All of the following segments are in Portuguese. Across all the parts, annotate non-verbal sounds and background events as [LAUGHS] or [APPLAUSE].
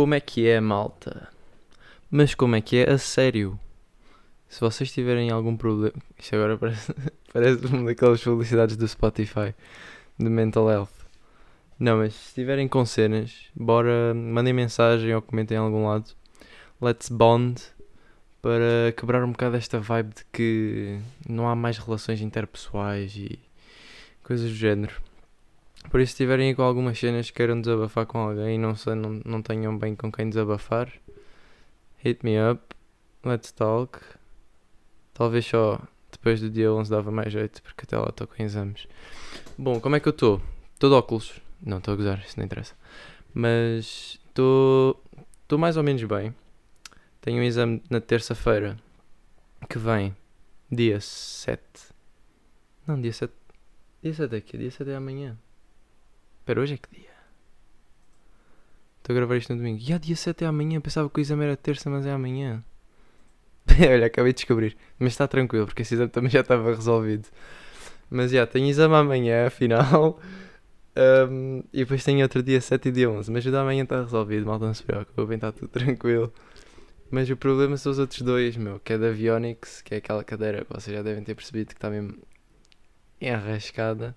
Como é que é, malta? Mas como é que é a sério? Se vocês tiverem algum problema. Isto agora parece, [LAUGHS] parece uma daquelas publicidades do Spotify de mental health. Não, mas se estiverem com cenas, bora, mandem mensagem ou comentem em algum lado. Let's bond para quebrar um bocado esta vibe de que não há mais relações interpessoais e coisas do género. Por isso, se tiverem com algumas cenas que queiram desabafar com alguém e não, sei, não, não tenham bem com quem desabafar, hit me up, let's talk. Talvez só depois do dia 11 dava mais jeito, porque até lá estou com exames. Bom, como é que eu estou? Estou de óculos. Não, estou a gozar, isso não interessa. Mas estou mais ou menos bem. Tenho um exame na terça-feira que vem, dia 7. Não, dia 7. Dia 7 é aqui, dia 7 é amanhã. Espera, hoje é que dia? Estou a gravar isto no domingo. E yeah, dia 7 é amanhã. Pensava que o exame era terça, mas é amanhã. [LAUGHS] Olha, acabei de descobrir. Mas está tranquilo, porque esse exame também já estava resolvido. Mas já, tenho exame amanhã, afinal. Um, e depois tenho outro dia 7 e dia 11. Mas o da amanhã está resolvido, mal não se preocupe, está tudo tranquilo. Mas o problema são os outros dois, meu, que é da Avionix, que é aquela cadeira que vocês já devem ter percebido que está mesmo enrascada.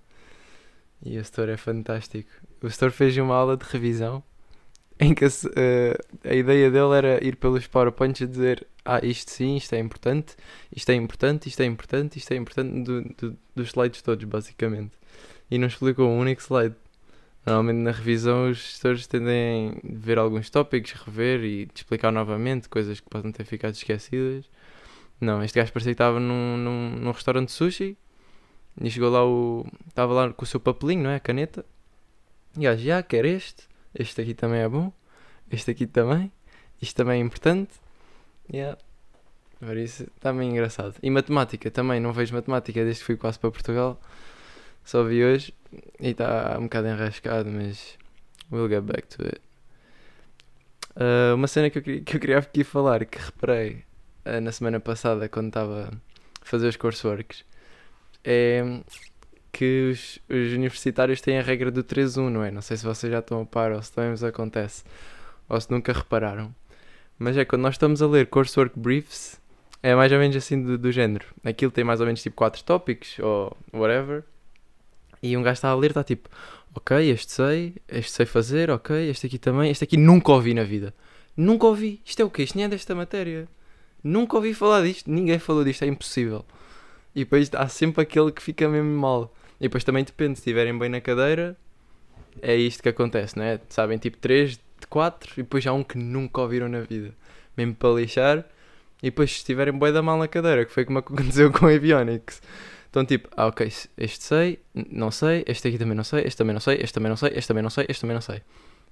E o Store é fantástico. O Store fez uma aula de revisão em que a, uh, a ideia dele era ir pelos PowerPoints e dizer ah, isto sim, isto é importante, isto é importante, isto é importante, isto é importante, do, do, dos slides todos, basicamente. E não explicou um único slide. Normalmente na revisão os gestores tendem a ver alguns tópicos, rever e explicar novamente coisas que podem ter ficado esquecidas. Não, este gajo parecia que estava num, num, num restaurante de sushi e chegou lá o. Estava lá com o seu papelinho, não é? A caneta. E gajo, já, quer este. Este aqui também é bom. Este aqui também. Isto também é importante. Yeah. Por isso, está bem engraçado. E matemática também, não vejo matemática desde que fui quase para Portugal. Só vi hoje e está um bocado enrascado, mas we'll get back to it. Uh, uma cena que eu, que eu queria aqui falar, que reparei uh, na semana passada quando estava a fazer os courseworks, é que os, os, universitários têm a regra do 3-1, não é? Não sei se vocês já estão a par ou se também vos acontece, ou se nunca repararam. Mas é quando nós estamos a ler coursework briefs, é mais ou menos assim do, do género. Aquilo tem mais ou menos tipo 4 tópicos ou whatever. E um gajo está a ler, está tipo, ok, este sei, este sei fazer, ok, este aqui também, este aqui nunca ouvi na vida. Nunca ouvi. Isto é o quê? Isto nem é desta matéria. Nunca ouvi falar disto. Ninguém falou disto, é impossível. E depois há sempre aquele que fica mesmo mal. E depois também depende, se estiverem bem na cadeira, é isto que acontece, não é? Sabem, tipo 3 de 4 e depois há um que nunca ouviram na vida. Mesmo para lixar. E depois se estiverem bem da mal na cadeira, que foi como [LAUGHS] aconteceu com a Avionics. Então, tipo, ah, ok, este sei, não sei, este aqui também não sei, este também não sei, este também não sei, este também não sei, este também não sei.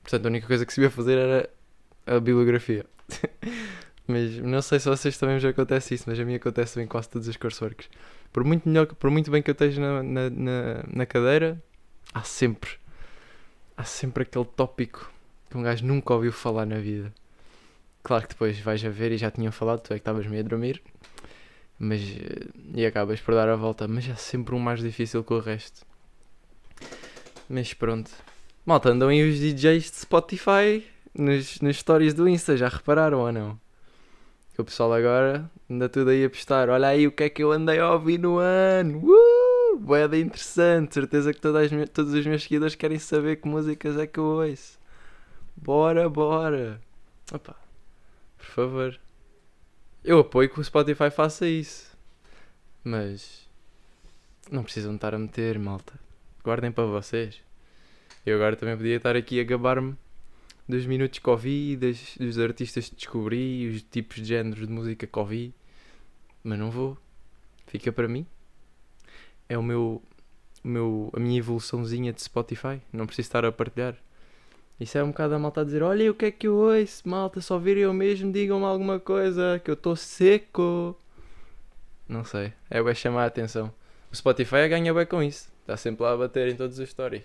Portanto, a única coisa que se ia fazer era a bibliografia. [LAUGHS] mas não sei se vocês também já acontece isso, mas a mim acontece em quase todos os courseworks. Por muito, melhor, por muito bem que eu esteja na, na, na, na cadeira, há sempre, há sempre aquele tópico que um gajo nunca ouviu falar na vida. Claro que depois vais a ver e já tinham falado, tu é que estavas meio a dormir mas eh, e acabas por dar a volta, mas é sempre um mais difícil que o resto. Mas pronto. Malta, andam aí os DJs de Spotify nos, nos stories do Insta, já repararam ou não? O pessoal agora anda tudo aí a postar. Olha aí o que é que eu andei a ouvir no ano. Uh! Boeda interessante. Certeza que todas as, todos os meus seguidores querem saber que músicas é que eu ouço. Bora, bora. Opa, por favor. Eu apoio que o Spotify faça isso. Mas não precisam estar a meter, malta. Guardem para vocês. Eu agora também podia estar aqui a gabar-me dos minutos que ouvi, dos artistas que descobri, os tipos de géneros de música que ouvi. Mas não vou. Fica para mim. É o meu, o meu, a minha evoluçãozinha de Spotify. Não preciso estar a partilhar. Isso é um bocado a malta a dizer: Olha o que é que eu ouço, malta, só virem eu mesmo, digam-me alguma coisa, que eu estou seco. Não sei, é bem chamar a atenção. O Spotify ganha bem com isso, está sempre lá a bater em todas as histórias.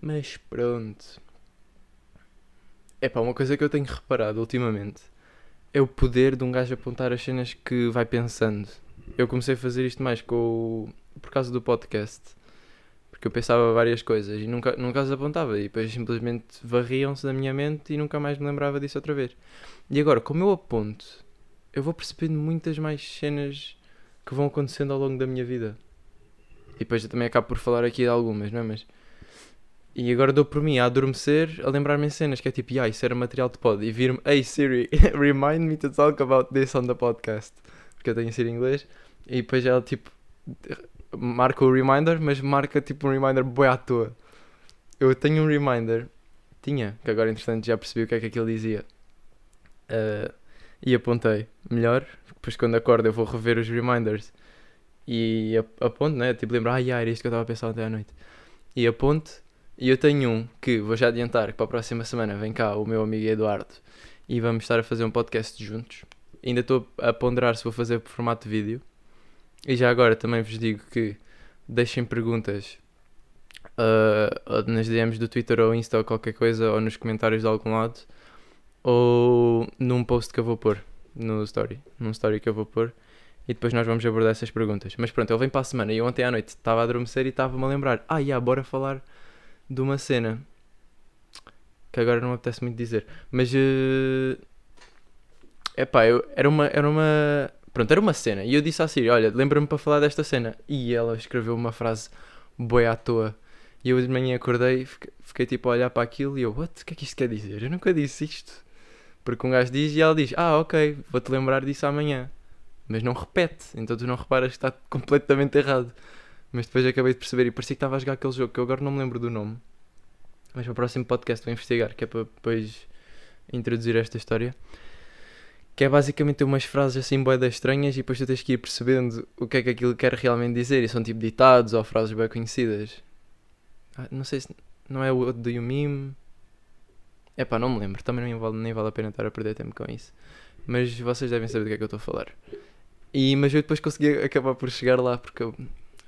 Mas pronto. É pá, uma coisa que eu tenho reparado ultimamente é o poder de um gajo apontar as cenas que vai pensando. Eu comecei a fazer isto mais com o... por causa do podcast Porque eu pensava várias coisas e nunca, nunca as apontava. E depois simplesmente varriam-se da minha mente e nunca mais me lembrava disso outra vez. E agora, como eu aponto, eu vou percebendo muitas mais cenas que vão acontecendo ao longo da minha vida. E depois eu também acabo por falar aqui de algumas, não é? Mas. E agora dou por mim a adormecer, a lembrar-me em cenas que é tipo, ah, isso era material de pod. E vir-me, hey Siri, [LAUGHS] remind me to talk about this on the podcast. Porque eu tenho Siri em inglês. E depois ela tipo, marca o reminder, mas marca tipo um reminder boi à toa. Eu tenho um reminder, tinha, que agora entretanto já percebi o que é que aquilo dizia. Uh, e apontei, melhor, depois quando acordo eu vou rever os reminders e aponto, né? Tipo, lembrar, ah, era isto que eu estava a pensar ontem à noite. E aponto, e eu tenho um que vou já adiantar que para a próxima semana vem cá o meu amigo Eduardo e vamos estar a fazer um podcast juntos. Ainda estou a ponderar se vou fazer por formato de vídeo. E já agora também vos digo que deixem perguntas uh, nas DMs do Twitter ou Insta ou qualquer coisa, ou nos comentários de algum lado, ou num post que eu vou pôr no story, num story que eu vou pôr e depois nós vamos abordar essas perguntas. Mas pronto, ele vem para a semana e ontem à noite estava a adormecer e estava-me a lembrar: ah, yeah, bora falar de uma cena que agora não me apetece muito dizer, mas é uh, pá, eu, era uma. Era uma Pronto, era uma cena. E eu disse à Siri: Olha, lembra-me para falar desta cena. E ela escreveu uma frase boa à toa. E eu de manhã acordei, fiquei, fiquei tipo a olhar para aquilo e eu: What? O que é que isto quer dizer? Eu nunca disse isto. Porque um gajo diz e ela diz: Ah, ok, vou-te lembrar disso amanhã. Mas não repete, então tu não reparas que está completamente errado. Mas depois acabei de perceber e parecia que estava a jogar aquele jogo que eu agora não me lembro do nome. Mas para o próximo podcast vou investigar, que é para depois introduzir esta história. Que é basicamente umas frases assim boedas estranhas e depois tu tens que ir percebendo o que é que aquilo quer realmente dizer. E são tipo ditados ou frases bem conhecidas. Ah, não sei se. Não é o do You Meme. É pá, não me lembro. Também nem vale, nem vale a pena estar a perder tempo com isso. Mas vocês devem saber do que é que eu estou a falar. E, mas eu depois consegui acabar por chegar lá porque eu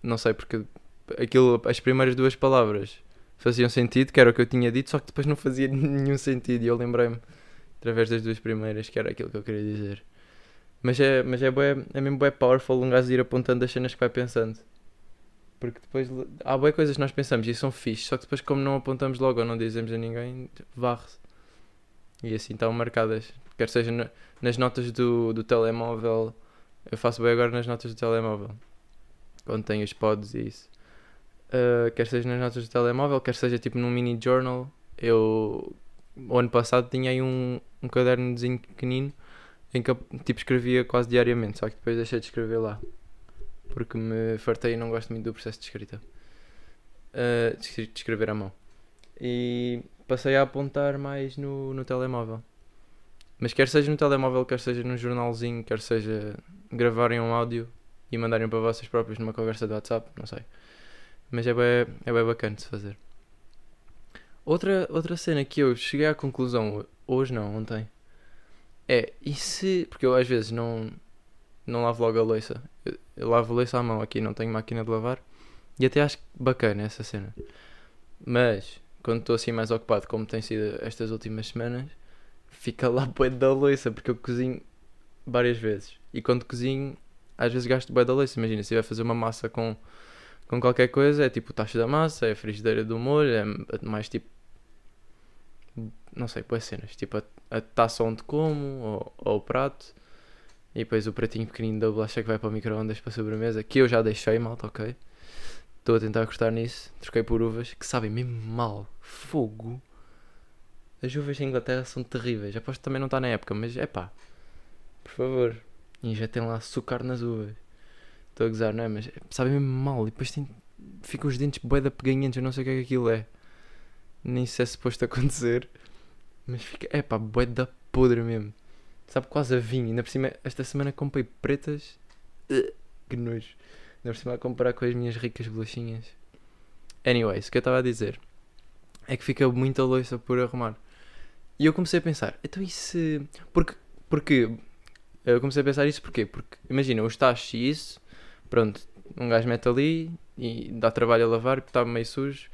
não sei, porque aquilo, as primeiras duas palavras faziam sentido, que era o que eu tinha dito, só que depois não fazia [LAUGHS] nenhum sentido. E eu lembrei-me através das duas primeiras que era aquilo que eu queria dizer. Mas é, mas é, bué, é mesmo bué powerful um gajo ir apontando as cenas que vai pensando. Porque depois há boas coisas que nós pensamos e são fixe, só que depois, como não apontamos logo ou não dizemos a ninguém, varre-se. E assim estão marcadas. Quer seja na, nas notas do, do telemóvel, eu faço bem agora nas notas do telemóvel, quando tenho os pods e isso. Uh, quer seja nas notas do telemóvel, quer seja tipo num mini journal. Eu, o ano passado, tinha aí um, um cadernozinho pequenino em que eu tipo, escrevia quase diariamente, só que depois deixei de escrever lá porque me fartei e não gosto muito do processo de escrita. Uh, de escrever à mão. E passei a apontar mais no, no telemóvel. Mas quer seja no telemóvel, quer seja num jornalzinho, quer seja gravarem um áudio e mandarem para vocês próprios numa conversa do WhatsApp, não sei. Mas é bem, é bem bacana de se fazer. Outra, outra cena que eu cheguei à conclusão, hoje não, ontem, é, e se. Porque eu às vezes não, não lavo logo a louça. Eu, eu lavo a louça à mão aqui, não tenho máquina de lavar. E até acho bacana essa cena. Mas, quando estou assim mais ocupado, como tem sido estas últimas semanas, fica lá bué da louça, porque eu cozinho várias vezes. E quando cozinho, às vezes gasto bué da louça. Imagina, se vai fazer uma massa com, com qualquer coisa, é tipo o tacho da massa, é a frigideira do molho, é mais tipo... Não sei, boas cenas. Tipo a, a taça onde como, ou, ou o prato. E depois o pratinho pequenino da bolacha que vai para o micro-ondas para a sobremesa, que eu já deixei, malta, ok? Estou a tentar cortar nisso. Troquei por uvas que sabem mesmo mal. Fogo. As uvas em Inglaterra são terríveis. Aposto que também não está na época, mas é pá. Por favor. Injetem lá açúcar nas uvas. Estou a gozar, não é? Mas sabem mesmo mal. E depois tem... ficam os dentes bué da peganhentos. Eu não sei o que é que aquilo é. Nem sei se é suposto acontecer. Mas fica. É pá, bué da podre mesmo. Sabe, quase a vinho. Ainda por cima, esta semana comprei pretas. Que nojo. Ainda por cima a comparar com as minhas ricas bolachinhas. Anyways, o que eu estava a dizer é que fica muita louça por arrumar. E eu comecei a pensar, então e se. Porque. Porque. Eu comecei a pensar isso porquê? Porque, imagina, os tachos e isso, pronto, um gajo mete ali e dá trabalho a lavar porque está meio sujo,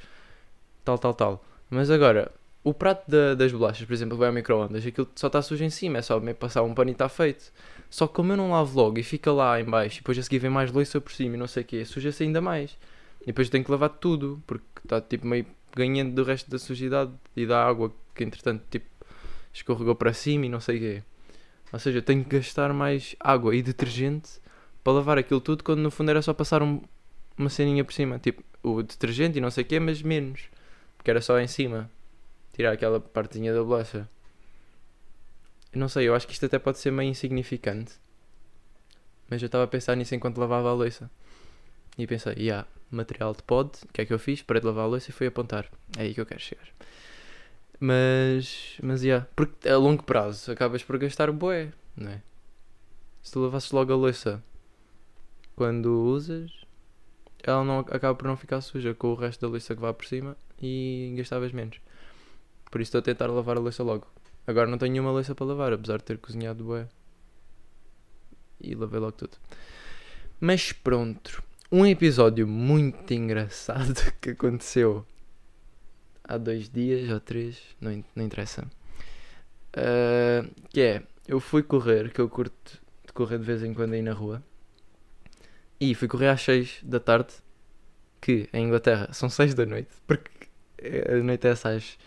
tal, tal, tal. Mas agora, o prato da, das bolachas, por exemplo, vai ao micro-ondas, aquilo só está sujo em cima, é só meio passar um pano e está feito. Só que como eu não lavo logo e fica lá em baixo e depois a seguir vem mais louça por cima e não sei o quê, suja-se ainda mais. E depois tenho que lavar tudo, porque está tipo meio ganhando do resto da sujidade e da água que entretanto tipo escorregou para cima e não sei o quê. Ou seja, eu tenho que gastar mais água e detergente para lavar aquilo tudo quando no fundo era só passar um- uma ceninha por cima. Tipo, o detergente e não sei o quê, mas menos. Porque era só em cima. Tirar aquela partezinha da bolacha. Não sei, eu acho que isto até pode ser meio insignificante. Mas eu estava a pensar nisso enquanto lavava a louça. E pensei, yeah, material de pod, o que é que eu fiz? Parei de lavar a louça e fui apontar. É aí que eu quero chegar. Mas, mas, yeah, porque a longo prazo acabas por gastar bué, não é? Se tu lavasses logo a louça quando usas, ela não, acaba por não ficar suja com o resto da louça que vai por cima e gastavas menos. Por isso estou a tentar lavar a louça logo. Agora não tenho nenhuma louça para lavar, apesar de ter cozinhado bué. E lavei logo tudo. Mas pronto. Um episódio muito engraçado [LAUGHS] que aconteceu há dois dias ou três, não, não interessa. Ah, que é, eu fui correr, que eu curto de correr de vez em quando aí na rua. E fui correr às 6 da tarde, que em Inglaterra são 6 da noite, porque eh, anoitece às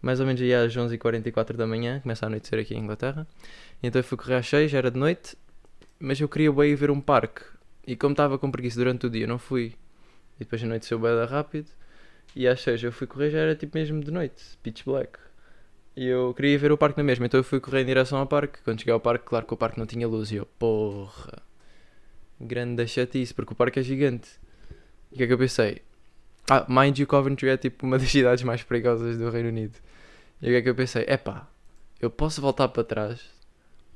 mais ou menos aí às 11h44 da manhã, começa a anoitecer aqui em Inglaterra. Então eu fui correr às 6, era de noite, mas eu queria bem ir ver um parque. E como estava com preguiça durante o dia, não fui. E depois anoiteceu bem rápido. E às 6 eu fui correr, já era tipo mesmo de noite, pitch black. E eu queria ver o parque na mesma, então eu fui correr em direção ao parque. Quando cheguei ao parque, claro que o parque não tinha luz. E eu, porra, grande chatice, porque o parque é gigante. E o que é que eu pensei? Ah, mind you, Coventry é tipo uma [LAUGHS] das cidades mais perigosas do Reino Unido. E o que é que eu pensei? Epá, eu posso voltar para trás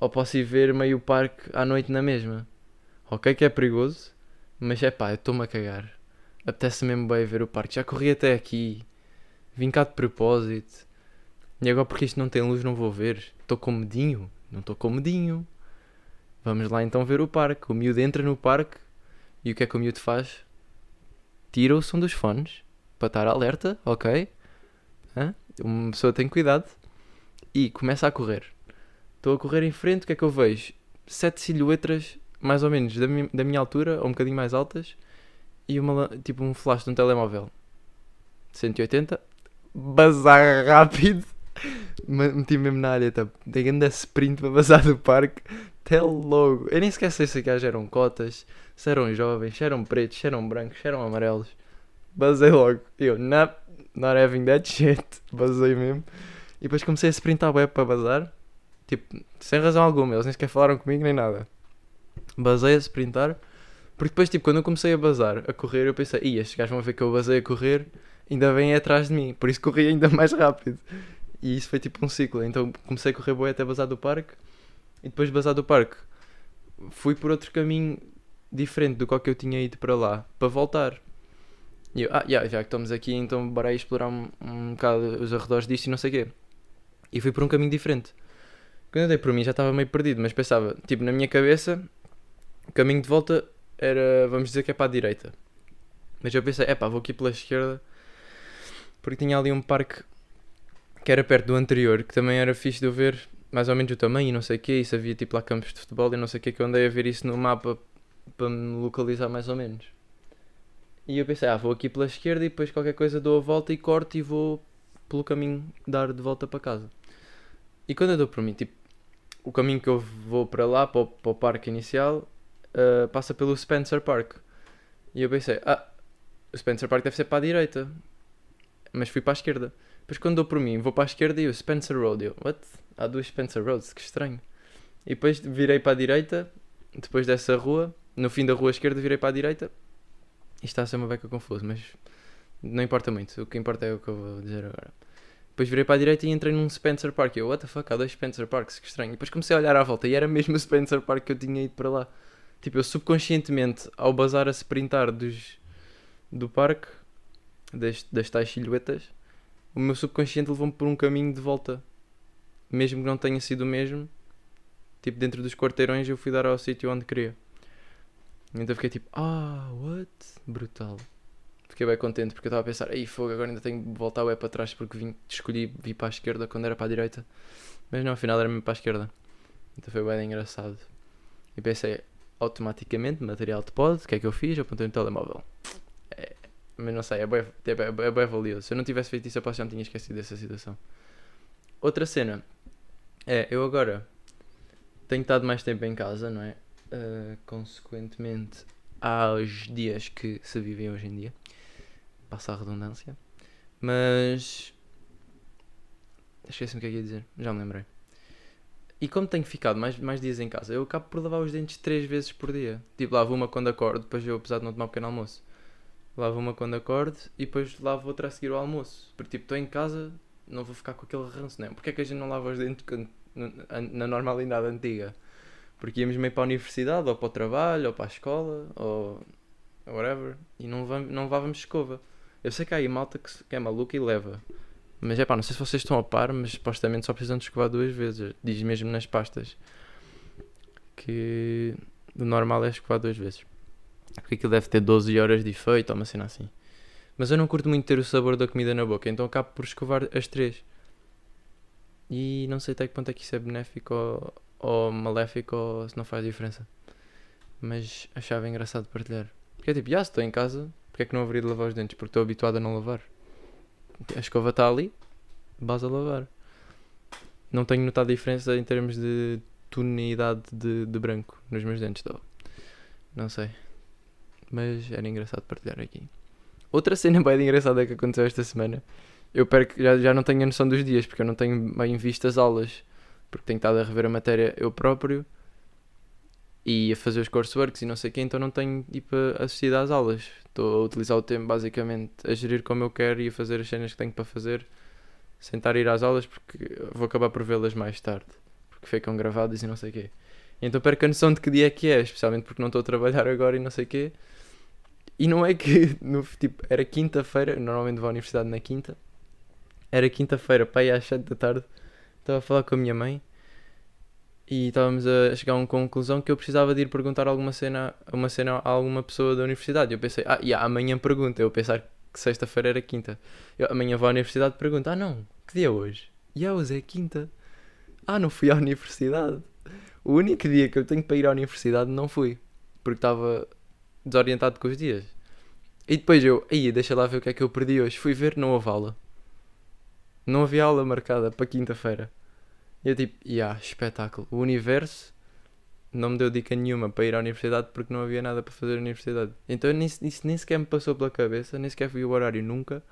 ou posso ir ver meio parque à noite na mesma. Ok que é perigoso, mas é pá, eu estou-me a cagar. Apetece mesmo bem ver o parque. Já corri até aqui, vim cá de propósito. E agora porque isto não tem luz não vou ver. Estou com medinho? Não estou com medinho. Vamos lá então ver o parque. O miúdo entra no parque e o que é que o miúdo faz? Tira o som dos fones para estar alerta, ok? Hã? Uma pessoa tem cuidado e começa a correr. Estou a correr em frente, o que é que eu vejo? Sete silhuetas, mais ou menos, da, da minha altura, ou um bocadinho mais altas, e uma, tipo um flash de um telemóvel. 180, bazar rápido, [LAUGHS] Me- meti mesmo na área, tá? Tem grande sprint para bazar do parque, até logo. Eu nem sei se aquelas eram cotas, se eram jovens, se eram pretos, se eram brancos, se eram amarelos. Basei logo. Eu, not, not having that shit. [LAUGHS] Basei mesmo. E depois comecei a sprintar web para bazar. Tipo, sem razão alguma. Eles nem sequer falaram comigo nem nada. Basei a sprintar. Porque depois, tipo, quando eu comecei a bazar, a correr, eu pensei, ia, estes gajos vão ver que eu basei a correr, ainda vêm atrás de mim. Por isso corri ainda mais rápido. E isso foi tipo um ciclo. Então comecei a correr boi até bazar do parque. E depois de bazar do parque, fui por outro caminho diferente do qual que eu tinha ido para lá, para voltar. E eu, ah, yeah, já que estamos aqui, então bora aí explorar um, um bocado os arredores disto e não sei o quê. E fui por um caminho diferente. Quando eu dei por mim já estava meio perdido, mas pensava, tipo, na minha cabeça, caminho de volta era, vamos dizer que é para a direita. Mas eu pensei, é pá, vou aqui pela esquerda, porque tinha ali um parque que era perto do anterior, que também era fixe de eu ver mais ou menos o tamanho e não sei o quê, se havia tipo lá campos de futebol e não sei o quê, que eu andei a ver isso no mapa para me localizar mais ou menos. E eu pensei, ah, vou aqui pela esquerda e depois qualquer coisa dou a volta e corto e vou pelo caminho dar de volta para casa. E quando eu dou por mim, tipo, o caminho que eu vou para lá, para o, para o parque inicial, ah, passa pelo Spencer Park. E eu pensei, ah, o Spencer Park deve ser para a direita. Mas fui para a esquerda. Depois quando dou por mim, vou para a esquerda e o Spencer Road. Eu, what? Há duas Spencer Roads, que estranho. E depois virei para a direita, depois dessa rua, no fim da rua esquerda virei para a direita. Isto está a ser uma beca confuso, mas não importa muito. O que importa é o que eu vou dizer agora. Depois virei para a direita e entrei num Spencer Park. Eu, what the fuck, há dois Spencer Parks, que estranho. E depois comecei a olhar à volta e era mesmo o Spencer Park que eu tinha ido para lá. Tipo, eu subconscientemente, ao bazar a sprintar dos, do parque, das, das tais silhuetas, o meu subconsciente levou-me por um caminho de volta. Mesmo que não tenha sido o mesmo, tipo, dentro dos quarteirões eu fui dar ao sítio onde queria. Então fiquei tipo, ah, what? Brutal. Fiquei bem contente porque eu estava a pensar, ei fogo, agora ainda tenho de voltar o para trás porque vim, escolhi vir para a esquerda quando era para a direita. Mas não, afinal era mesmo para a esquerda. Então foi bem engraçado. E pensei, automaticamente, material de pod, o que é que eu fiz? Apontei no telemóvel. É, Mas não sei, é bem, é, bué- é bem valioso. Se eu não tivesse feito isso, eu posso já me tinha esquecido dessa situação. Outra cena é, eu agora tenho estado mais tempo em casa, não é? Uh, consequentemente, aos dias que se vivem hoje em dia. Passa a redundância. Mas. Esqueci-me o que é que ia dizer, já me lembrei. E como tenho ficado mais, mais dias em casa, eu acabo por lavar os dentes três vezes por dia. Tipo, lavo uma quando acordo, depois eu, apesar de não tomar um pequeno almoço, lavo uma quando acordo e depois lavo outra a seguir ao almoço. Porque, tipo, estou em casa, não vou ficar com aquele ranço, não é? Porque é que a gente não lava os dentes na, normalidade antiga? Porque íamos meio para a universidade, ou para o trabalho, ou para a escola, ou whatever, e não, não levávamos escova. Eu sei que há aí malta que, que é maluca e leva. Mas é pá, não sei se vocês estão a par, mas supostamente só precisam de escovar duas vezes. Diz mesmo nas pastas. Que o normal é escovar duas vezes. Porque aquilo deve ter 12 horas de efeito ou uma cena assim. Mas eu não curto muito ter o sabor da comida na boca, então acabo por escovar as três. E não sei até que ponto é que isso é benéfico ou, ou maléfico ou se não faz diferença. Mas achava engraçado partilhar. Porque é tipo, já se estou em casa, porque é que não haveria de lavar os dentes? Porque estou habituado a não lavar. A escova está ali, basta lavar. Não tenho notado diferença em termos de tonalidade de, de branco nos meus dentes. Não sei. Mas era engraçado partilhar aqui. Outra cena [LAUGHS] bem engraçada que aconteceu esta semana. Eu perco, já, já não tenho a noção dos dias, porque eu não tenho bem visto as aulas. Porque tenho estado a rever a matéria eu próprio e a fazer os courseworks e não sei o quê, então não tenho tipo assistido às aulas. Estou a utilizar o tempo basicamente a gerir como eu quero e a fazer as cenas que tenho para fazer sem estar a ir às aulas porque vou acabar por vê-las mais tarde. Porque ficam gravadas e não sei o quê. Então perco a noção de que dia é que é, especialmente porque não estou a trabalhar agora e não sei o quê. E não é que [LAUGHS] no, tipo, era quinta-feira, normalmente vou à universidade na quinta. Era quinta-feira, pai, às 7 da tarde. Estava a falar com a minha mãe e estávamos a chegar a uma conclusão que eu precisava de ir perguntar alguma cena, uma cena a alguma pessoa da universidade. Eu pensei, ah, yeah, amanhã pergunta. Eu pensar que sexta-feira era quinta. Eu, amanhã vou à universidade e pergunto, ah não, que dia é hoje? E yeah, hoje é quinta. Ah, não fui à universidade. O único dia que eu tenho para ir à universidade não fui. Porque estava desorientado com os dias. E depois eu, aí, deixa lá ver o que é que eu perdi hoje. Fui ver, não houve aula. Não havia aula marcada para quinta-feira. Eu tipo, yeah, espetáculo. O universo não me deu dica nenhuma para ir à universidade porque não havia nada para fazer na universidade. Então nem, isso nem sequer me passou pela cabeça, nem sequer fui o horário nunca.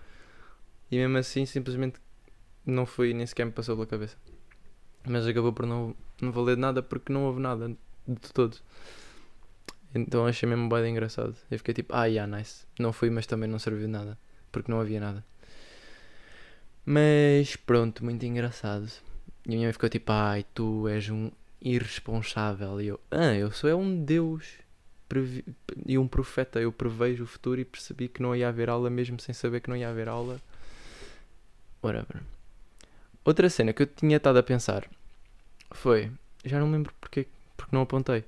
E mesmo assim, simplesmente não fui, nem sequer me passou pela cabeça. Mas acabou por não, não valer nada porque não houve nada de todo. Então achei mesmo bem engraçado. Eu fiquei tipo, ah, yeah, nice. Não fui, mas também não serviu de nada. Porque não havia nada. Mas pronto, muito engraçado. E a minha mãe ficou tipo, ai, tu és um irresponsável. E eu, ah, eu sou é um Deus e um profeta. Eu prevejo o futuro e percebi que não ia haver aula mesmo sem saber que não ia haver aula. Whatever. Outra cena que eu tinha estado a pensar foi, já não lembro porque, porque não apontei.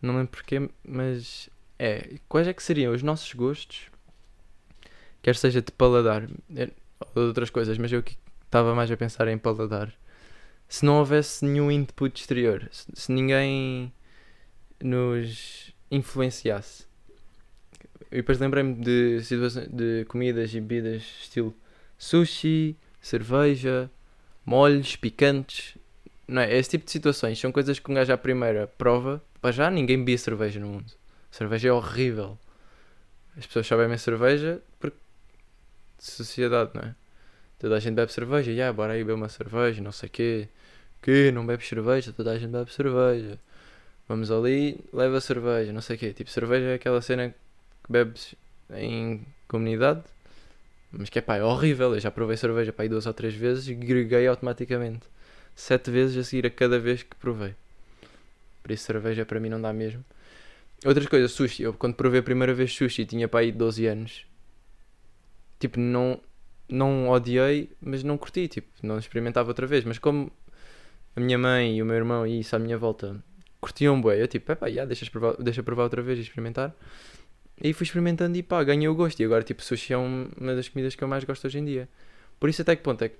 Não lembro porquê, mas é, quais é que seriam os nossos gostos, quer seja de paladar, é, ou de outras coisas, mas eu que estava mais a pensar em paladar. Se não houvesse nenhum input exterior, se, ninguém nos influenciasse. E depois lembrei-me de de comidas e bebidas estilo sushi, cerveja, molhos, picantes. Não é? Esse tipo de situações são coisas que um gajo à primeira prova. Para já ninguém bebia cerveja no mundo. Cerveja é horrível. As pessoas só bebem cerveja porque de sociedade, não é? Toda a gente bebe cerveja, yeah, bora aí beber uma cerveja, não sei o quê. Que não bebes cerveja, toda a gente bebe cerveja. Vamos ali, leva cerveja, não sei o quê. Tipo, cerveja é aquela cena que bebes em comunidade, mas que é pá, é horrível. Eu já provei cerveja pá, aí duas ou três vezes e greguei automaticamente. Sete vezes a seguir a cada vez que provei. Por isso, cerveja para mim não dá mesmo. Outras coisas, sushi. Eu quando provei a primeira vez sushi tinha para aí 12 anos. Tipo, não, não odiei, mas não curti. Tipo, não experimentava outra vez. Mas como a minha mãe e o meu irmão e isso à minha volta curtiam bué, eu tipo, epá, já, deixa provar, deixa provar outra vez e experimentar. E fui experimentando e pá, ganhei o gosto. E agora, tipo, sushi é um- uma das comidas que eu mais gosto hoje em dia. Por isso, até que ponto é que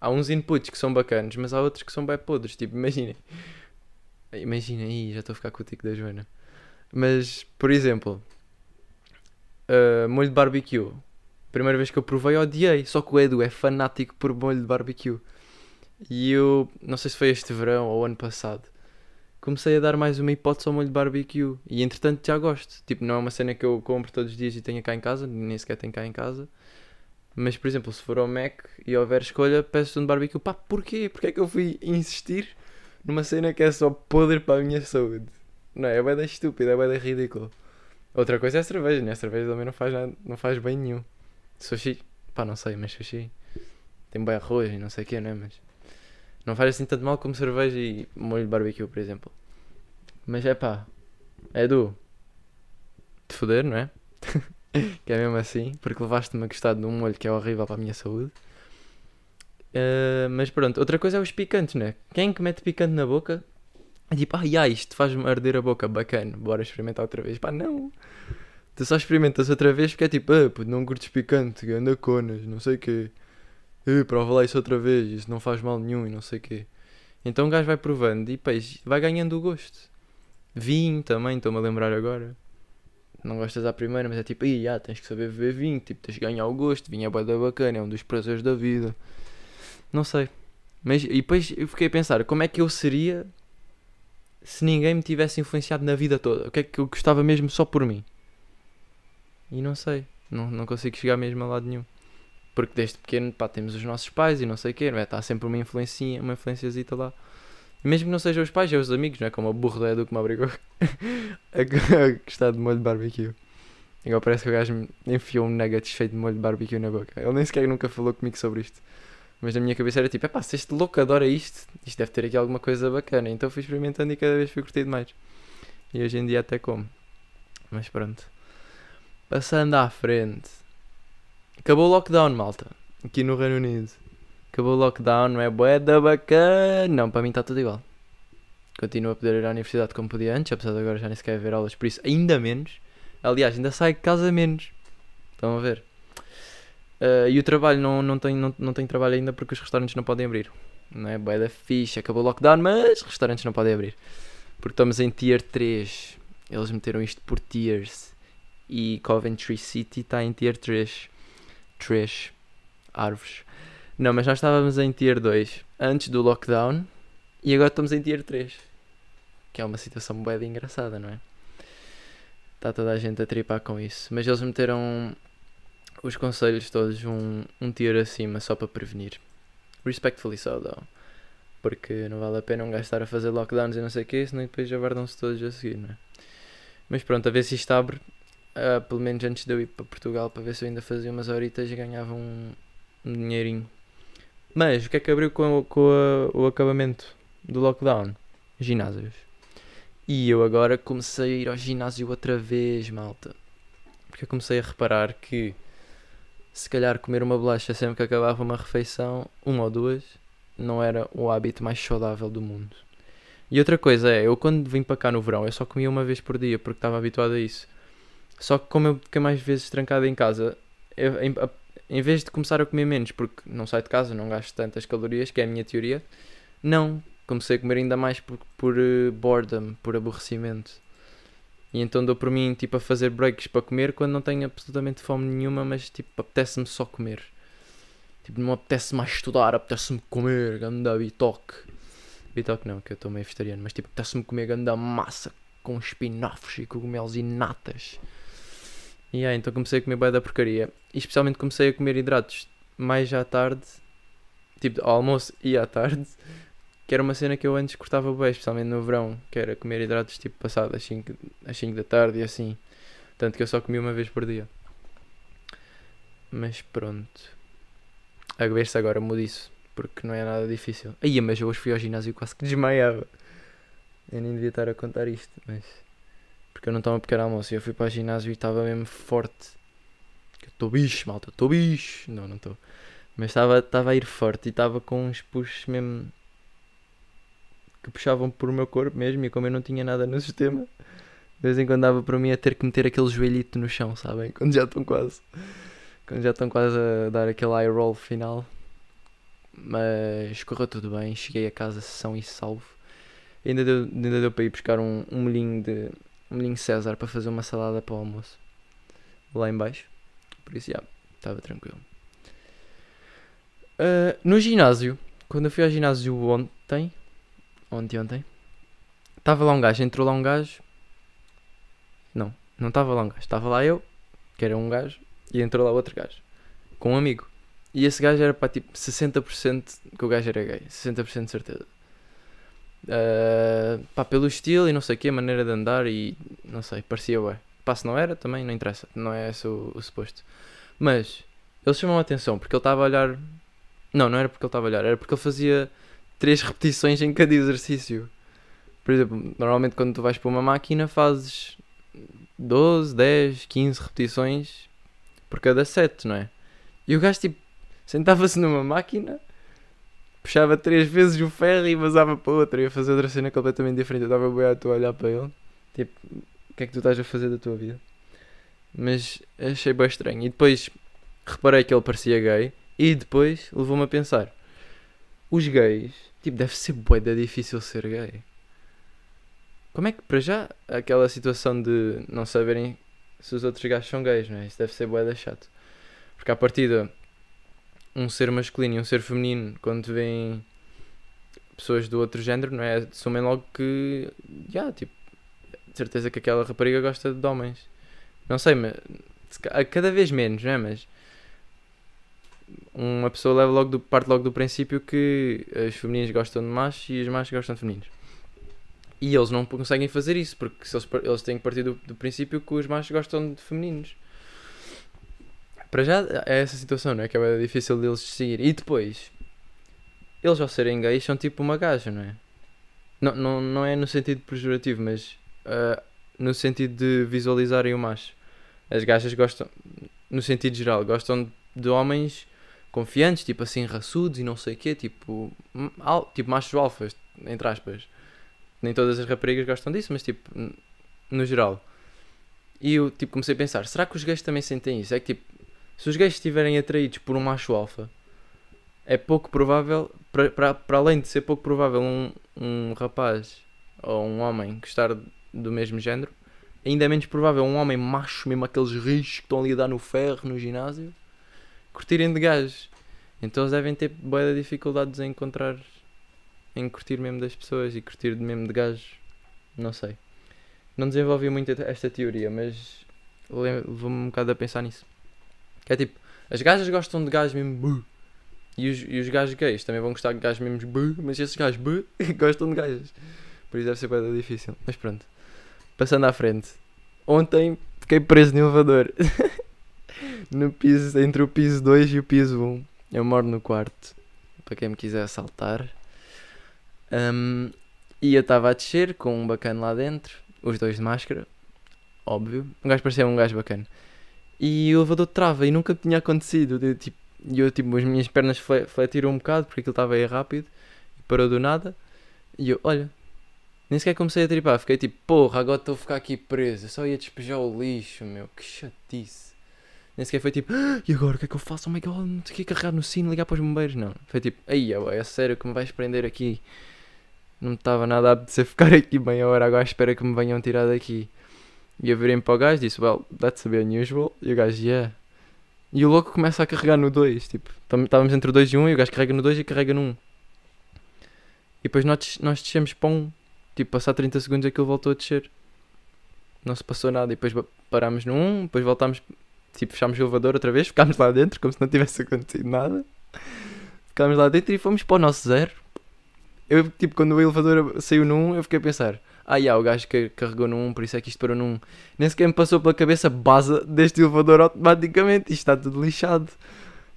há uns inputs que são bacanos, mas há outros que são bem podres. Tipo, imaginem. Imaginem, aí já estou a ficar com o tico da Joana. Mas, por exemplo, uh, molho de barbecue. Primeira vez que eu provei, odiei. Só que o Edu é fanático por molho de barbecue. E eu, não sei se foi este verão ou ano passado, comecei a dar mais uma hipótese ao molho de barbecue. E entretanto já gosto. Tipo, não é uma cena que eu compro todos os dias e tenho cá em casa, nem sequer tenho cá em casa. Mas, por exemplo, se for ao Mac e houver escolha, peço um de barbecue. Pá, porquê? Porquê é que eu fui insistir numa cena que é só podre para a minha saúde? Não é? É bem estúpido, é bem ridículo. Outra coisa é a cerveja, né? A cerveja também não faz, nada, não faz bem nenhum. Sushi, pá, não sei, mas sushi tem bem arroz e não sei o que, né? Mas não faz assim tanto mal como cerveja e molho de barbecue, por exemplo. Mas é pá, é do de foder, não é? [LAUGHS] que é mesmo assim, porque levaste-me a gostar de um molho que é horrível para a minha saúde. Uh, mas pronto, outra coisa é os picantes, né? Quem que mete picante na boca é tipo, ai, ai, isto faz-me arder a boca, bacana, bora experimentar outra vez. Pá, não. Tu só experimentas outra vez porque é tipo, ah, não curtes picante, anda conas, não sei o quê. Ah, prova lá isso outra vez, isso não faz mal nenhum e não sei o quê. Então o gajo vai provando e peixe, vai ganhando o gosto. Vinho também, estou-me a lembrar agora. Não gostas à primeira, mas é tipo, já, tens que saber beber vinho, tipo, tens que ganhar o gosto. Vinho é bué da bacana, é um dos prazeres da vida. Não sei. Mas, e depois eu fiquei a pensar, como é que eu seria se ninguém me tivesse influenciado na vida toda? O que é que eu gostava mesmo só por mim? E não sei, não, não consigo chegar mesmo a lado nenhum. Porque desde pequeno, pá, temos os nossos pais e não sei o quê, não é? Está sempre uma influência, uma influenciazita lá. E mesmo que não sejam os pais, é os amigos, não é? Como o burro do que me obrigou [LAUGHS] a gostar de molho de barbecue. Agora parece que o gajo enfiou um nugget cheio de molho de barbecue na boca. Ele nem sequer nunca falou comigo sobre isto. Mas na minha cabeça era tipo, é pá, se este louco adora isto, isto deve ter aqui alguma coisa bacana. Então fui experimentando e cada vez fui curtindo mais. E hoje em dia até como. Mas pronto. Passando à frente. Acabou o lockdown, malta. Aqui no Reino Unido. Acabou o lockdown, não é boeda bacana. Não, para mim está tudo igual. Continuo a poder ir à universidade como podia antes, apesar de agora já nem sequer haver aulas, por isso ainda menos. Aliás, ainda sai de casa menos. Estão a ver? Uh, e o trabalho, não, não, tenho, não, não tenho trabalho ainda porque os restaurantes não podem abrir. Não é? Boa da ficha, acabou o lockdown, mas restaurantes não podem abrir. Porque estamos em tier 3. Eles meteram isto por tiers. E Coventry City está em tier 3. 3. Árvores. Não, mas nós estávamos em tier 2 antes do lockdown. E agora estamos em tier 3. Que é uma situação boa engraçada, não é? Está toda a gente a tripar com isso. Mas eles meteram os conselhos todos um, um tier acima só para prevenir. Respectfully so, though. Porque não vale a pena um gajo estar a fazer lockdowns e não sei o que, senão depois já guardam-se todos a seguir, não é? Mas pronto, a ver se isto abre, uh, pelo menos antes de eu ir para Portugal, para ver se eu ainda fazia umas horitas e ganhava um, um dinheirinho. Mas o que é que abriu com, com a, o acabamento do lockdown? Ginásios. E eu agora comecei a ir ao ginásio outra vez, malta. Porque eu comecei a reparar que se calhar comer uma bolacha sempre que acabava uma refeição, uma ou duas, não era o hábito mais saudável do mundo. E outra coisa é, eu quando vim para cá no verão, eu só comia uma vez por dia porque estava habituado a isso. Só que como eu fiquei mais vezes trancado em casa, eu, em, a, em, vez de começar a comer menos porque não saio de casa, não gasto tantas calorias, que é a minha teoria, não, comecei a comer ainda mais por, por uh, boredom, por aborrecimento. E então dou por mim tipo a fazer breaks para comer quando não tenho absolutamente fome nenhuma, mas tipo apetece-me só comer. Tipo, não apetece mais estudar, apetece-me comer, ganda bitoque. Bitoque não, que eu estou meio vegetariano, mas tipo, apetece-me comer ganda massa com espinafres e cogumelos e natas. E yeah, então comecei a comer bem da porcaria. E especialmente comecei a comer hidratos mais à tarde, tipo ao almoço e à tarde, que era uma cena que eu antes cortava bem, especialmente no verão, que era comer hidratos tipo passado às 5, às 5 da tarde e assim. Tanto que eu só comia uma vez por dia. Mas pronto. A ver se agora mudo isso, porque não é nada difícil. Aí, mas eu hoje fui ao ginásio e quase que desmaiava. Eu nem devia estar a contar isto, mas. Porque eu não estava a pequeno almoço eu fui para o ginásio e estava mesmo forte. Eu estou bicho, malta, estou bicho. Não, não estou. Mas estava a ir forte e estava com uns puxos mesmo que puxavam por o meu corpo mesmo e como eu não tinha nada no sistema, de vez em quando dava para mim a ter que meter aquele joelhito no chão, sabem? Quando já estão quase. Quando já estão quase a dar aquele eye roll final. Mas correu tudo bem, cheguei a casa são e salvo. Ainda deu, ainda deu para ir buscar um, um molhinho de. Um molhinho César para fazer uma salada para o almoço. Lá em baixo. Por isso já. estava tranquilo. Uh, no ginásio, quando eu fui ao ginásio ontem, ontem, ontem, estava lá um gajo, entrou lá um gajo. Não, não estava lá um gajo, estava lá eu, que era um gajo, e entrou lá outro gajo, com um amigo. E esse gajo era para tipo 60% que o gajo era gay, 60% de certeza. Uh, pá, pelo estilo e não sei o que, a maneira de andar e não sei, parecia ué. Pá, se não era, também não interessa, não é esse o, o suposto. Mas ele chamou a atenção porque ele estava a olhar. Não, não era porque ele estava a olhar, era porque ele fazia três repetições em cada exercício. Por exemplo, normalmente quando tu vais para uma máquina fazes 12, 10, 15 repetições por cada set, não é? E o gajo tipo sentava-se numa máquina, puxava três vezes o ferro e vazava para outra. Ia fazer outra cena completamente diferente. Eu estava bem a olhar para ele, tipo, o que é que tu estás a fazer da tua vida? Mas achei bem estranho. E depois reparei que ele parecia gay e depois levou-me a pensar: os gays, tipo, deve ser bué difícil ser gay. Como é que, para já, aquela situação de não saberem se os outros gajos são gays, não é? Isso deve ser bué chato. Porque à partida, um ser masculino e um ser feminino, quando vêm pessoas do outro género, não é? Assumem logo que, já, yeah, tipo, de certeza que aquela rapariga gosta de homens. Não sei, mas cada vez menos, não é? Mas uma pessoa leva logo do, parte logo do princípio que as femininas gostam de machos e os machos gostam de femininos. E eles não conseguem fazer isso, porque eles, eles têm que partir do, do princípio que os machos gostam de femininos. Para já é essa situação, não é? Que é difícil deles seguir. E depois, eles ao serem gays são tipo uma gaja, não é? Não, não, não é no sentido pejorativo, mas uh, no sentido de visualizarem o macho. As gajas gostam, no sentido geral, gostam de homens confiantes, tipo assim, raçudos e não sei o quê, tipo, al, tipo machos alfas, entre aspas. Nem todas as raparigas gostam disso, mas tipo, no geral. E eu tipo, comecei a pensar, será que os gays também sentem isso? É que tipo, se os gays estiverem atraídos por um macho alfa, é pouco provável, para, além de ser pouco provável um, um rapaz ou um homem gostar do mesmo género, ainda é menos provável um homem macho, mesmo aqueles rios que estão ali a dar no ferro no ginásio, curtirem de gajos. Então eles devem ter boa dificuldades em encontrar, em curtir mesmo das pessoas e curtir mesmo de gajos. Não sei. Não desenvolvi muito esta teoria, mas levou-me um bocado a pensar nisso. Que é tipo, as gajas gostam de gajos mesmo buh. E os, e os gajos gays também vão gostar de gajos mesmo buh, mas esses gajos buh [LAUGHS] gostam de gajas. Por isso deve ser bem difícil. Mas pronto. Passando à frente. Ontem fiquei preso no elevador. [LAUGHS] no piso, entre o piso 2 e o piso 1. Eu moro no quarto. Para quem me quiser assaltar. Um, e eu estava a descer com um bacana lá dentro. Os dois de máscara. Óbvio. Um gajo parecia um gajo bacana e o elevador trava e nunca tinha acontecido. Eu, tipo, eu, tipo, as minhas pernas fletiram um bocado porque aquilo estava aí rápido e parou do nada. E eu, olha, nem sequer comecei a tripar. Fiquei tipo, porra, agora estou a ficar aqui preso. Eu só ia despejar o lixo, meu, que chatice. Nem sequer foi tipo, ah, e agora o que é que eu faço? Oh my god, não sei o que carregar no sino, ligar para os bombeiros. Não, foi tipo, aí é sério que me vais prender aqui. Não me estava nada a apetecer ficar [LAUGHS] aqui bem agora, agora espera que me venham tirar daqui. E eu virei para o gajo e disse, well, that's a bit unusual. E o gajo, yeah. E o louco começa a carregar no 2. Tipo, estávamos entre o 2 e 1 um, e o gajo carrega no 2 e carrega no 1. Um. E depois nós, nós descemos para um. Tipo, passar 30 segundos aquilo voltou a descer. Não se passou nada. E depois parámos no 1, um, depois voltámos, tipo, fechámos o elevador outra vez, ficámos lá dentro, como se não tivesse [LAUGHS] acontecido nada. Ficámos lá dentro e fomos para o nosso zero. Eu, tipo, quando o elevador saiu no 1, eu fiquei a pensar ah, yeah, o gajo que carregou num, por isso é que isto parou num. Nem sequer me passou pela cabeça base deste elevador automaticamente, isto está tudo lixado.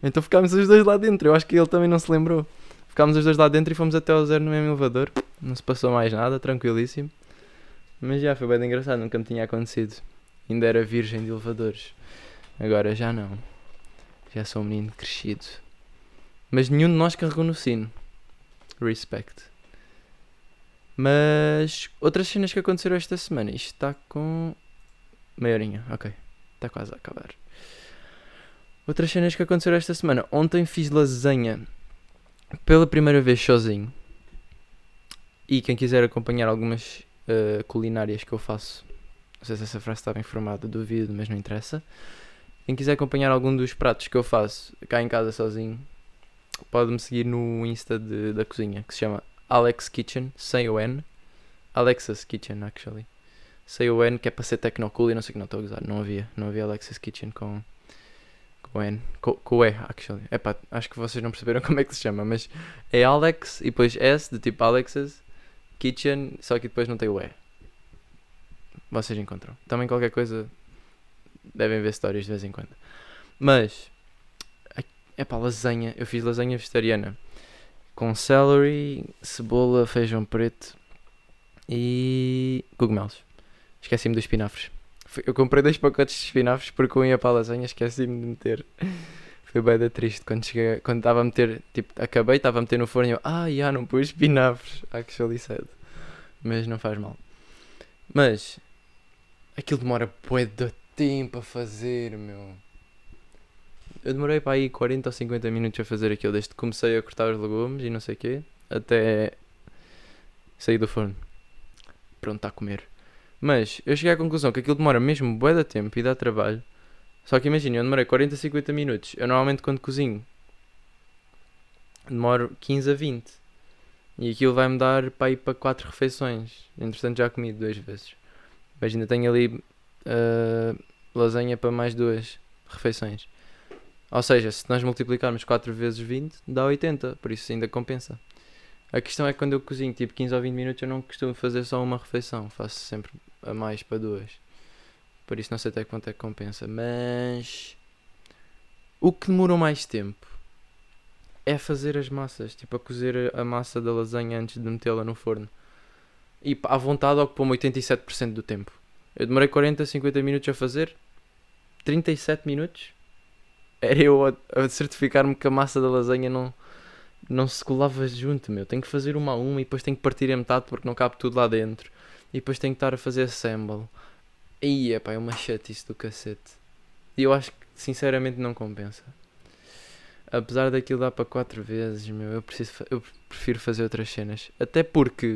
Então ficámos os dois lá dentro, eu acho que ele também não se lembrou. Ficámos os dois lá dentro e fomos até ao zero no mesmo elevador. Não se passou mais nada, tranquilíssimo. Mas já foi bem engraçado, nunca me tinha acontecido. Ainda era virgem de elevadores. Agora já não. Já sou um menino crescido. Mas nenhum de nós carregou no sino. Respect. Mas outras cenas que aconteceram esta semana. Isto está com meia horinha, ok. Está quase a acabar. Outras cenas que aconteceram esta semana. Ontem fiz lasanha pela primeira vez sozinho. E quem quiser acompanhar algumas uh, culinárias que eu faço, não sei se essa frase estava informada, duvido, mas não interessa. Quem quiser acompanhar algum dos pratos que eu faço cá em casa sozinho, pode-me seguir no Insta de, da cozinha, que se chama Alex Kitchen, sem o N. Alexa's Kitchen, actually. Sem o N, que é para ser tecnocool e não sei o que não estou a usar. Não havia, não havia Alexa's Kitchen com, com N. Com, com E, actually. Epá, acho que vocês não perceberam [LAUGHS] como é que se chama, mas é Alex e depois S, de tipo Alexa's Kitchen, só que depois não tem o E. Vocês encontram. Também qualquer coisa devem ver histórias de vez em quando. Mas, é pá, lasanha. Eu fiz lasanha vegetariana celery, cebola, feijão preto e cogumelos. Esqueci-me dos espinafres. Eu comprei dois pacotes de espinafres porque eu ia para a lasanha, esqueci-me de meter. Foi bem da triste quando cheguei, quando estava a meter, tipo, acabei, estava a meter no forno e eu, ah, já não pus espinafres, actually said. Mas não faz mal. Mas, aquilo demora bué de tempo a fazer, meu. Eu demorei para aí 40 ou 50 minutos a fazer aquilo, desde que comecei a cortar os legumes e não sei o quê, até sair do forno. Pronto, está a comer. Mas eu cheguei à conclusão que aquilo demora mesmo bué tempo e dá trabalho. Só que imagina, eu demorei 40 a 50 minutos. Eu normalmente quando cozinho demoro 15 a 20. E aquilo vai-me dar para ir para 4 refeições. Entretanto já comi duas vezes. Mas ainda tenho ali uh, lasanha para mais duas refeições. Ou seja, se nós multiplicarmos 4 vezes 20, dá 80. Por isso ainda compensa. A questão é que quando eu cozinho tipo 15 ou 20 minutos, eu não costumo fazer só uma refeição. Faço sempre a mais para duas. Por isso não sei até quanto é que compensa. Mas o que demorou mais tempo é fazer as massas. Tipo, a cozer a massa da lasanha antes de metê-la no forno. E à vontade ocupou-me 87% do tempo. Eu demorei 40, 50 minutos a fazer. 37 minutos. Era eu a, a certificar-me que a massa da lasanha não, não se colava junto, meu. Tenho que fazer uma a uma e depois tenho que partir em metade porque não cabe tudo lá dentro. E depois tenho que estar a fazer assemble. E é pá, é uma chatice do cacete. E eu acho que sinceramente não compensa. Apesar daquilo dar para 4 vezes, meu, eu, preciso, eu prefiro fazer outras cenas. Até porque,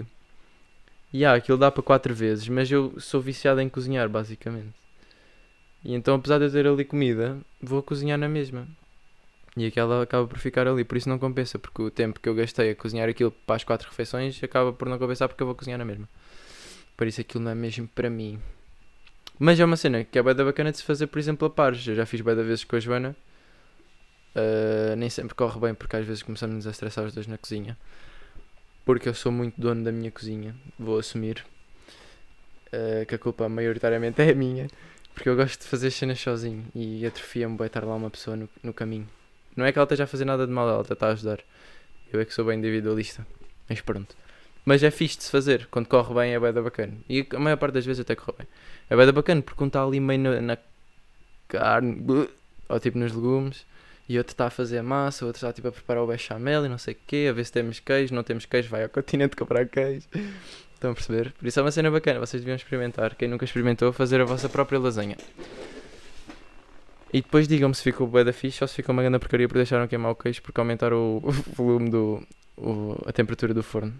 já, yeah, aquilo dá para 4 vezes, mas eu sou viciado em cozinhar, basicamente. E então, apesar de eu ter ali comida, vou cozinhar na mesma. E aquela acaba por ficar ali, por isso não compensa, porque o tempo que eu gastei a cozinhar aquilo para as 4 refeições acaba por não compensar porque eu vou cozinhar na mesma. Por isso aquilo não é mesmo para mim. Mas é uma cena que é bem bacana de se fazer, por exemplo, a pares. Eu já fiz bem da vezes com a Joana. Uh, nem sempre corre bem, porque às vezes começamos a estressar os dois na cozinha. Porque eu sou muito dono da minha cozinha, vou assumir. Uh, que a culpa maioritariamente é minha. Porque eu gosto de fazer cenas sozinho e atrofia-me bem estar lá uma pessoa no, no caminho. Não é que ela esteja a fazer nada de mal, ela está a ajudar. Eu é que sou bem individualista. Mas pronto. Mas é fixe de se fazer. Quando corre bem é bem da bacana. E a maior parte das vezes até corre bem. É bem da bacana porque um está ali meio na, na carne, ou tipo nos legumes, e outro está a fazer massa, outro está tipo a preparar o bechamel e não sei o quê, a ver se temos queijo, não temos queijo, vai ao continente comprar queijo. Estão a perceber? Por isso é uma cena bacana, vocês deviam experimentar. Quem nunca experimentou, fazer a vossa própria lasanha. E depois digam-me se ficou bué da fixe ou se ficou uma grande porcaria por deixaram queimar o queijo porque aumentaram [LAUGHS] o, volume do. O, a temperatura do forno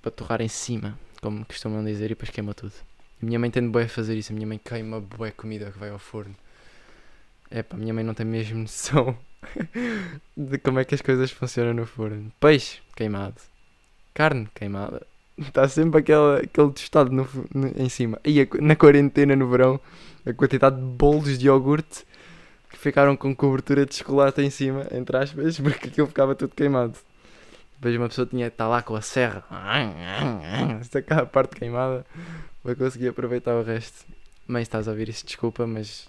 para torrar em cima, como costumam dizer, e depois queima tudo. A minha mãe tende bué a fazer isso, a minha mãe queima bué comida que vai ao forno. É pá, minha mãe não tem mesmo [LAUGHS] noção de como é que as coisas funcionam no forno. Peixe queimado, carne queimada. Está sempre aquele, aquele tostado no, no, em cima. E a, na quarentena no verão, a quantidade de bolos de iogurte que ficaram com cobertura de chocolate em cima, entre aspas, [LAUGHS] porque aquilo ficava tudo queimado. Depois uma pessoa tinha que estar lá com a serra, sacar a parte queimada para conseguir aproveitar o resto. Mãe, estás a ouvir isso? Desculpa, mas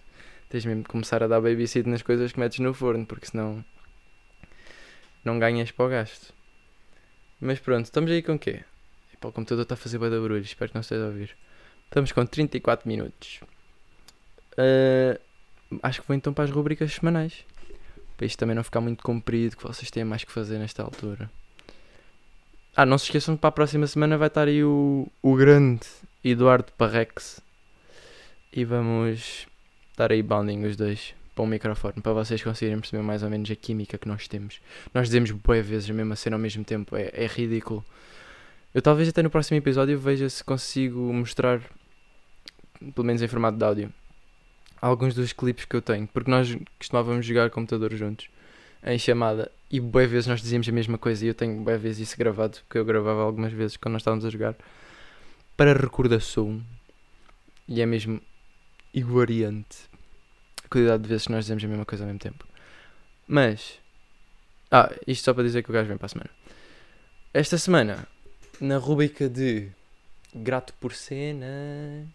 tens mesmo de começar a dar babysit nas coisas que metes no forno, porque senão não ganhas para o gasto. Mas pronto, estamos aí com o quê? Epá, o computador está a fazer bem de barulho, espero que não esteja a ouvir. Estamos com 34 minutos. Uh, acho que vou então para as rubricas semanais. Para isto também não ficar muito comprido, que vocês têm mais que fazer nesta altura. Ah, não se esqueçam que para a próxima semana vai estar aí o, o grande Eduardo Parrex. E vamos dar aí bounding os dois para um microfone, para vocês conseguirem perceber mais ou menos a química que nós temos. Nós dizemos boas vezes a mesma cena ao mesmo tempo, é, é ridículo. Eu talvez até no próximo episódio veja se consigo mostrar, pelo menos em formato de áudio, alguns dos clipes que eu tenho, porque nós costumávamos jogar computador juntos em chamada e boas vezes nós dizíamos a mesma coisa e eu tenho boas vezes isso gravado, porque eu gravava algumas vezes quando nós estávamos a jogar para recordação e é mesmo iguariante a quantidade de vezes que nós dizemos a mesma coisa ao mesmo tempo. Mas, ah, isto só para dizer que o gajo vem para a semana. Esta semana, na rubrica de grato por cenas,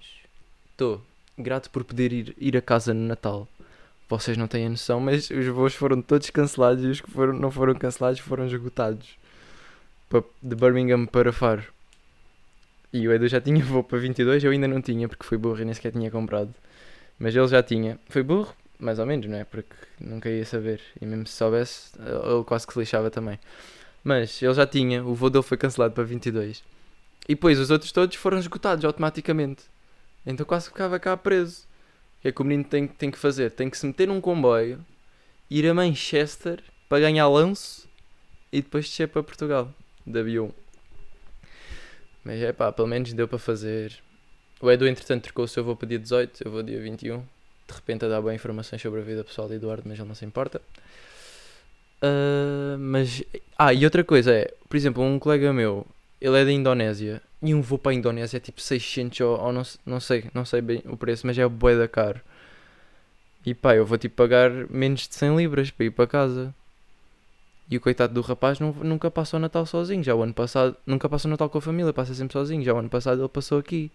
estou grato por poder ir, ir a casa no Natal. Vocês não têm a noção, mas os voos foram todos cancelados e os que foram, não foram cancelados foram esgotados. De Birmingham para Faro. E o Edu já tinha voo para 22, eu ainda não tinha, porque fui burro e nem sequer tinha comprado. Mas ele já tinha. Foi burro, mais ou menos, não é? Porque nunca ia saber. E mesmo se soubesse, ele quase que se lixava também. Mas ele já tinha, o voo dele foi cancelado para 22. E depois os outros todos foram esgotados automaticamente. Então quase ficava cá preso. O que é que o menino tem, tem que fazer? Tem que se meter num comboio, ir a Manchester para ganhar lanço e depois descer para Portugal, de avião. Mas é pá, pelo menos deu para fazer. O Edu, entretanto, trocou o seu voo para dia 18, eu vou dia 21. De repente a dar boas informações sobre a vida pessoal de Eduardo, mas ele não se importa. Uh, mas. Ah, e outra coisa é, por exemplo, um colega meu, ele é da Indonésia, e um voo para a Indonésia é tipo 600 ou, ou não, não sei, não sei bem o preço, mas é bué da caro. E pá, eu vou tipo pagar menos de 100 libras para ir para casa. E o coitado do rapaz não, nunca passa o Natal sozinho. Já o ano passado, nunca passa o Natal com a família, passa sempre sozinho. Já o ano passado ele passou aqui.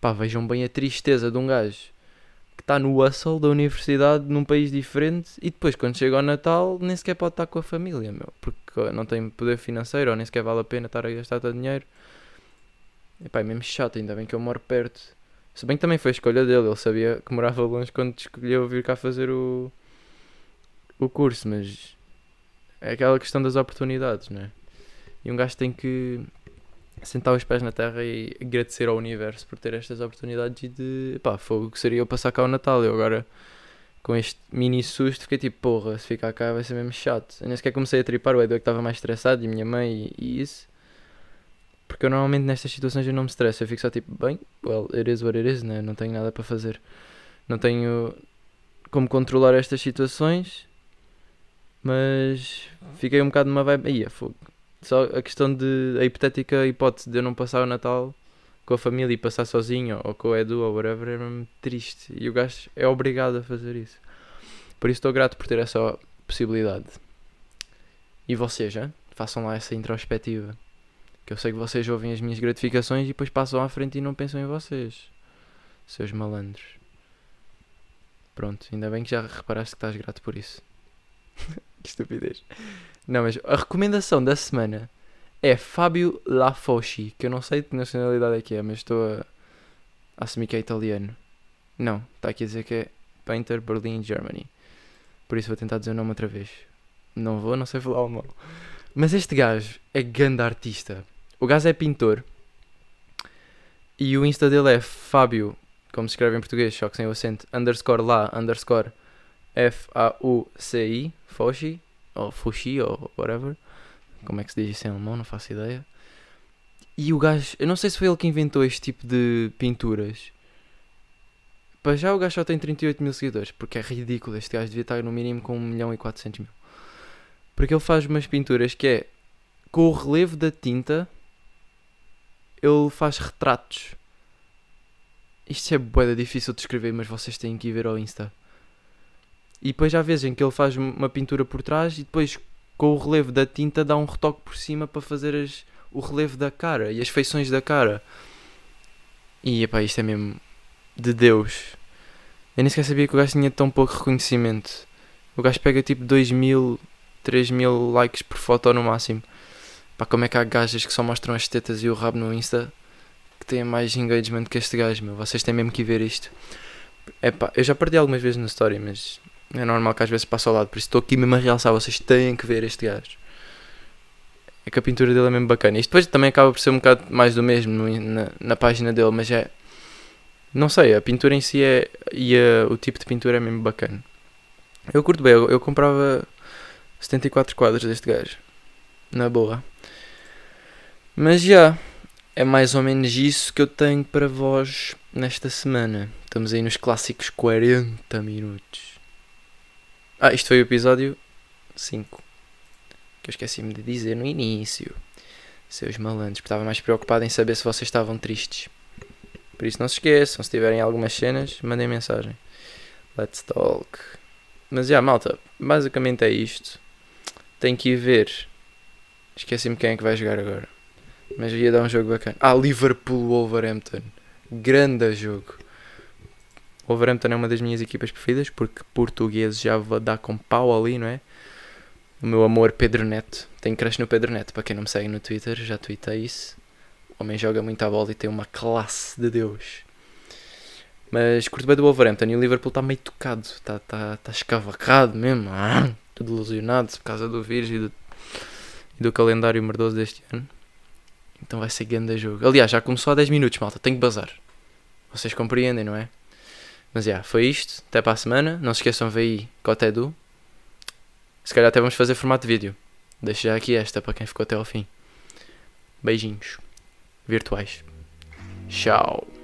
Pá, vejam bem a tristeza de um gajo que está no hustle da universidade num país diferente e depois quando chega ao Natal nem sequer pode estar com a família, meu. Porque não tem poder financeiro ou nem sequer vale a pena estar a gastar todo dinheiro. E pá, é mesmo chato, ainda bem que eu moro perto. Se bem que também foi escolha dele, ele sabia que morava longe quando escolheu vir cá fazer o, o curso, mas é aquela questão das oportunidades, não é? E um gajo tem que sentar os pés na terra e agradecer ao universo por ter estas oportunidades e de pá, fogo que seria eu passar cá o Natal. Eu agora com este mini susto fiquei tipo, porra, se ficar cá vai ser mesmo chato. Eu nem sequer comecei a tripar, o Edu é que estava mais estressado e minha mãe e, e, isso. Porque eu normalmente nestas situações eu não me estresso, eu fico só tipo, bem, well, it is what it is, né? não tenho nada para fazer. Não tenho como controlar estas situações mas fiquei um bocado numa vibe. Aí, fogo. Só a questão de. A hipotética hipótese de eu não passar o Natal com a família e passar sozinho, ou com o Edu, ou whatever, é mesmo triste. E o gajo é obrigado a fazer isso. Por isso estou grato por ter essa possibilidade. E vocês, já? Façam lá essa introspectiva. Que eu sei que vocês ouvem as minhas gratificações e depois passam à frente e não pensam em vocês. Seus malandros. Pronto, ainda bem que já reparaste que estás grato por isso. [LAUGHS] [LAUGHS] que estupidez. Não, mas a recomendação da semana é Fábio Lafosci, que eu não sei de que nacionalidade é que é, mas estou a, a assumir que é italiano. Não, está aqui a dizer que é Painter Berlin, Germany. Por isso vou tentar dizer o nome outra vez. Não vou, não sei falar alemão. Mas este gajo é grande artista. O gajo é pintor. E o Insta dele é Fábio, como se escreve em português, só que sem o acento, underscore lá, underscore F-A-U-C-I, Foshi, ou Fushi, ou whatever. Como é que se diz isso em alemão? Não faço ideia. E o gajo, eu não sei se foi ele que inventou este tipo de pinturas. Para já o gajo só tem 38 mil seguidores, porque é ridículo. Este gajo devia estar no mínimo com 1 milhão e 400 mil. Porque ele faz umas pinturas que é com o relevo da tinta, ele faz retratos. Isto é boeda difícil de escrever, mas vocês têm que ir ver ao Insta. E depois há vezes em que ele faz uma pintura por trás e depois com o relevo da tinta dá um retoque por cima para fazer as, o relevo da cara e as feições da cara. E epá, isto é mesmo de Deus. Eu nem sequer sabia que o gajo tinha tão pouco reconhecimento. O gajo pega tipo 2 mil, 3 mil likes por foto no máximo. Pá, como é que há gajas que só mostram as tetas e o rabo no Insta que têm mais engagement que este gajo, meu? Vocês têm mesmo que ver isto. Epá, eu já perdi algumas vezes na história, mas é normal que às vezes passe ao lado, por isso estou aqui mesmo a realçar. Vocês têm que ver este gajo. É que a pintura dele é mesmo bacana. Isto depois também acaba por ser um bocado mais do mesmo na, na página dele, mas é. Não sei, a pintura em si é. e a, o tipo de pintura é mesmo bacana. Eu curto bem, eu, eu comprava 74 quadros deste gajo. Na boa. Mas já. É mais ou menos isso que eu tenho para vós nesta semana. Estamos aí nos clássicos 40 minutos. Ah, isto foi o episódio 5. Que eu esqueci-me de dizer no início. Seus malandros, porque estava mais preocupado em saber se vocês estavam tristes. Por isso não se esqueçam, se tiverem algumas cenas, mandem mensagem. Let's talk. Mas já, malta, basicamente é isto. Tenho que ir ver. Esqueci-me quem é que vai jogar agora. Mas ia dar um jogo bacana. Ah, Liverpool Wolverhampton. Grande jogo. Wolverhampton é uma das minhas equipas preferidas porque português já dar com pau ali, não é? O meu amor Pedro Neto. Tenho crush no Pedro Neto. Para quem não me segue no Twitter, já tuitei isso. O homem joga muito a bola e tem uma classe de Deus. Mas curto bem do Wolverhampton e o Liverpool está meio tocado. Está tá, tá escavacado mesmo. Ah, tudo ilusionado por causa do vírus e do, e do calendário merdoso deste ano. Então vai ser grande jogo. Aliás, já começou há 10 minutos, malta. Tenho que bazar. Vocês compreendem, não é? Mas já, foi isto. Até para a semana. Não se esqueçam de ver aí Cotedu. Se calhar até vamos fazer formato de vídeo. Deixo já aqui esta para quem ficou até ao fim. Beijinhos. Virtuais. Tchau.